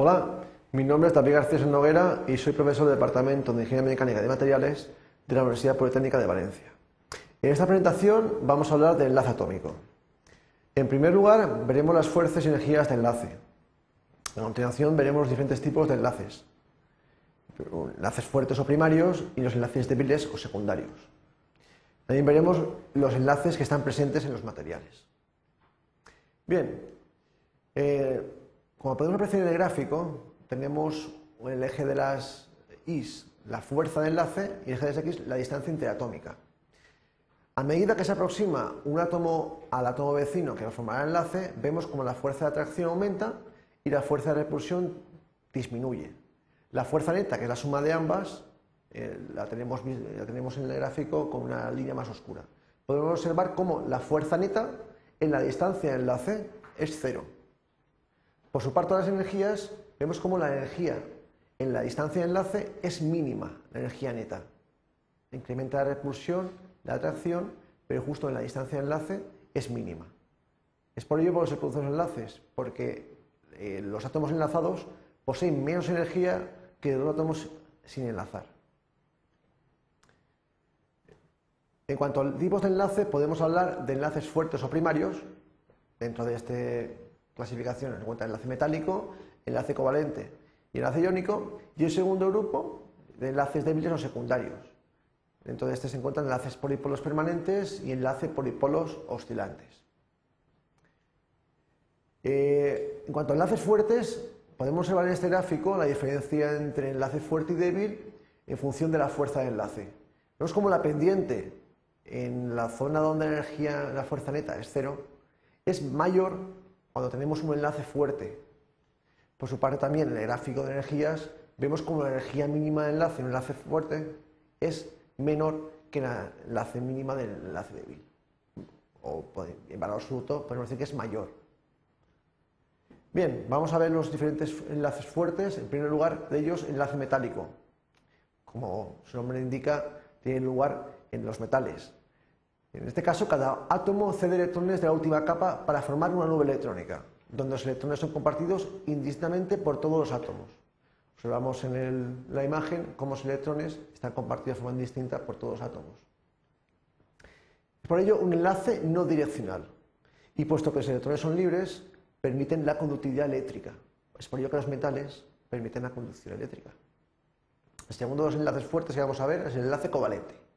Hola, mi nombre es David García Noguera y soy profesor del Departamento de Ingeniería Mecánica de Materiales de la Universidad Politécnica de Valencia. En esta presentación vamos a hablar del enlace atómico. En primer lugar, veremos las fuerzas y energías de enlace. A continuación, veremos los diferentes tipos de enlaces. Enlaces fuertes o primarios y los enlaces débiles o secundarios. También veremos los enlaces que están presentes en los materiales. Bien, eh, como podemos apreciar en el gráfico, tenemos el eje de las Is, la fuerza de enlace, y el eje de las X, la distancia interatómica. A medida que se aproxima un átomo al átomo vecino que formará el enlace, vemos como la fuerza de atracción aumenta y la fuerza de repulsión disminuye. La fuerza neta, que es la suma de ambas, eh, la, tenemos, la tenemos en el gráfico con una línea más oscura. Podemos observar cómo la fuerza neta en la distancia de enlace es cero. Por su parte, las energías, vemos como la energía en la distancia de enlace es mínima, la energía neta. Incrementa la repulsión, la atracción, pero justo en la distancia de enlace es mínima. Es por ello que se producen los enlaces, porque eh, los átomos enlazados poseen menos energía que los átomos sin enlazar. En cuanto a tipos de enlace, podemos hablar de enlaces fuertes o primarios, dentro de esta clasificación se encuentra el enlace metálico, enlace covalente y enlace iónico, y el segundo grupo de enlaces débiles o secundarios. Dentro de este se encuentran enlaces polipolos permanentes y enlaces polipolos oscilantes. Eh, en cuanto a enlaces fuertes, podemos observar en este gráfico la diferencia entre enlace fuerte y débil en función de la fuerza de enlace. Vemos como la pendiente en la zona donde la energía, la fuerza neta es cero, es mayor cuando tenemos un enlace fuerte. Por su parte también en el gráfico de energías vemos como la energía mínima del enlace en un enlace fuerte es menor que la enlace mínima del enlace débil. O en valor absoluto podemos decir que es mayor. Bien, vamos a ver los diferentes enlaces fuertes. En primer lugar de ellos, el enlace metálico. Como su nombre indica, tiene lugar en los metales. En este caso, cada átomo cede electrones de la última capa para formar una nube electrónica, donde los electrones son compartidos indistintamente por todos los átomos. Observamos en la imagen cómo los electrones están compartidos de forma distinta por todos los átomos. Por ello, un enlace no direccional. Y puesto que los electrones son libres, permiten la conductividad eléctrica. Es por ello que los metales permiten la conducción eléctrica. El segundo de los enlaces fuertes que vamos a ver es el enlace covalente.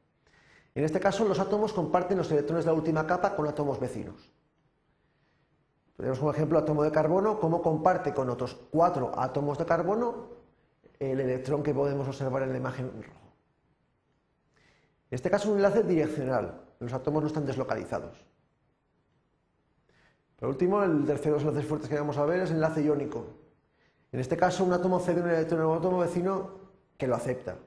En este caso, los átomos comparten los electrones de la última capa con átomos vecinos. Tenemos como ejemplo el átomo de carbono, cómo comparte con otros cuatro átomos de carbono el electrón que podemos observar en la imagen en rojo. En este caso un enlace direccional, los átomos no están deslocalizados. Por último, el tercero de los enlaces fuertes que vamos a ver es el enlace iónico. En este caso, un átomo cede un electrón a un átomo vecino que lo acepta.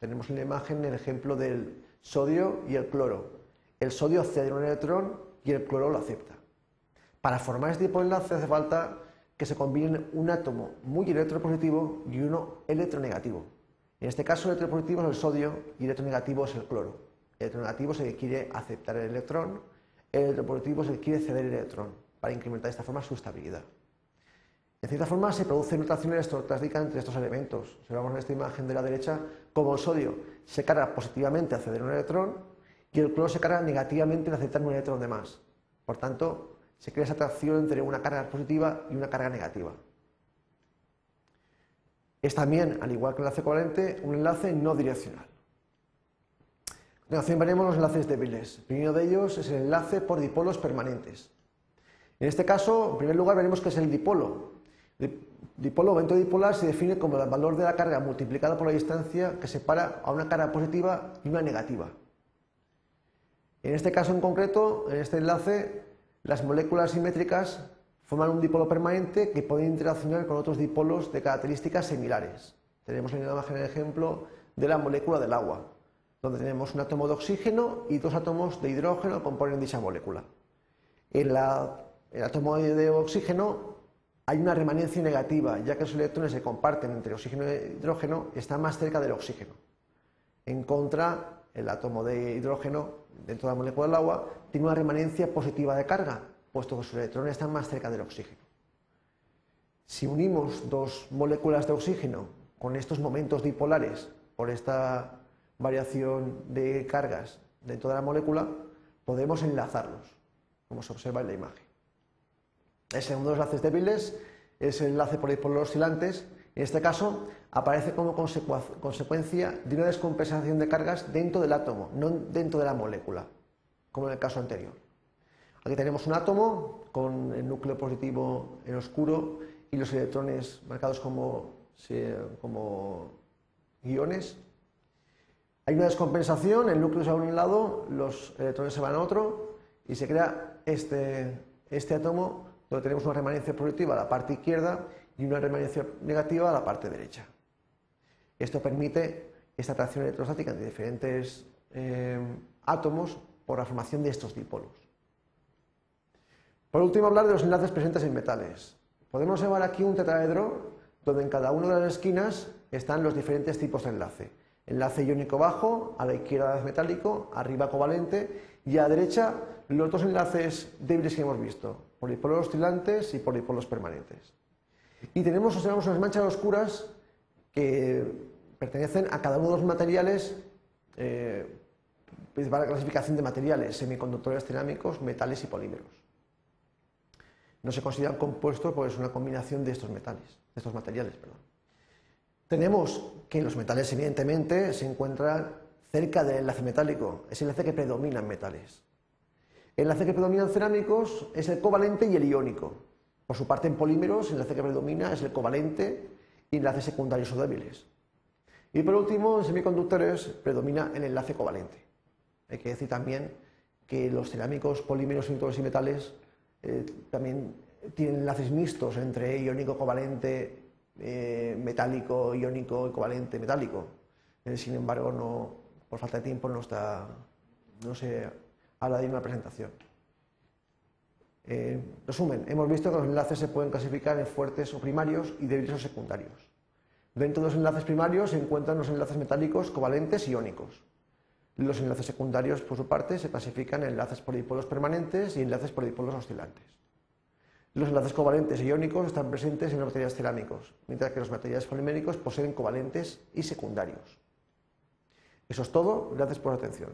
Tenemos en la imagen el ejemplo del sodio y el cloro. El sodio cede un electrón y el cloro lo acepta. Para formar este tipo de enlace hace falta que se combinen un átomo muy electropositivo y uno electronegativo. En este caso, el electropositivo es el sodio y el electronegativo es el cloro. El electronegativo es el que quiere aceptar el electrón, el electropositivo es el que quiere ceder el electrón, para incrementar de esta forma su estabilidad. De cierta forma, se produce una atracción electrostática entre estos elementos. Observamos en esta imagen de la derecha cómo el sodio se carga positivamente al ceder un electrón y el cloro se carga negativamente al aceptar un electrón de más. Por tanto, se crea esa atracción entre una carga positiva y una carga negativa. Es también, al igual que el enlace covalente, un enlace no direccional. A continuación veremos los enlaces débiles. El primero de ellos es el enlace por dipolos permanentes. En este caso, en primer lugar, veremos que es el dipolo. Dipolo o evento dipolar se define como el valor de la carga multiplicado por la distancia que separa a una carga positiva y una negativa. En este caso en concreto, en este enlace, las moléculas simétricas forman un dipolo permanente que puede interaccionar con otros dipolos de características similares. Tenemos en la imagen el ejemplo de la molécula del agua, donde tenemos un átomo de oxígeno y dos átomos de hidrógeno que componen dicha molécula. El átomo de oxígeno hay una remanencia negativa, ya que los electrones se comparten entre oxígeno y hidrógeno y están más cerca del oxígeno. En contra, el átomo de hidrógeno dentro de la molécula del agua tiene una remanencia positiva de carga, puesto que sus electrones están más cerca del oxígeno. Si unimos dos moléculas de oxígeno con estos momentos dipolares por esta variación de cargas dentro de la molécula, podemos enlazarlos, como se observa en la imagen. El segundo de los enlaces débiles es el enlace por dipolos oscilantes. En este caso, aparece como consecuencia de una descompensación de cargas dentro del átomo, no dentro de la molécula, como en el caso anterior. Aquí tenemos un átomo con el núcleo positivo en oscuro y los electrones marcados como, como guiones. Hay una descompensación, el núcleo se va a un lado, los electrones se van a otro y se crea este, este átomo donde tenemos una remanencia positiva a la parte izquierda y una remanencia negativa a la parte derecha. Esto permite esta atracción electrostática entre diferentes eh, átomos por la formación de estos dipolos. Por último, hablar de los enlaces presentes en metales. Podemos observar aquí un tetraedro donde en cada una de las esquinas están los diferentes tipos de enlace. Enlace iónico bajo, a la izquierda metálico, arriba covalente y a la derecha los dos enlaces débiles que hemos visto, polipolos oscilantes y polipolos permanentes. Y tenemos, observamos unas manchas oscuras que pertenecen a cada uno de los materiales eh, la clasificación de materiales, semiconductores cerámicos, metales y polímeros. No se consideran compuestos porque es una combinación de estos metales, de estos materiales. Tenemos que los metales, evidentemente, se encuentran cerca del enlace metálico, es el enlace que predomina en metales. El enlace que predomina en cerámicos es el covalente y el iónico. Por su parte, en polímeros, el enlace que predomina es el covalente y enlaces secundarios o débiles. Y por último, en semiconductores predomina el enlace covalente. Hay que decir también que los cerámicos, polímeros, y metales eh, también tienen enlaces mixtos entre iónico, covalente, eh, metálico, iónico y covalente, metálico. Eh, sin embargo, no, por falta de tiempo no, está, no se habla de una presentación. resumen, hemos visto que los enlaces se pueden clasificar en fuertes o primarios y débiles o secundarios. Dentro de los enlaces primarios se encuentran los enlaces metálicos covalentes y iónicos. Los enlaces secundarios, por su parte, se clasifican en enlaces por dipolos permanentes y enlaces por dipolos oscilantes. Los enlaces covalentes y iónicos están presentes en los materiales cerámicos, mientras que los materiales poliméricos poseen covalentes y secundarios. Eso es todo. Gracias por la atención.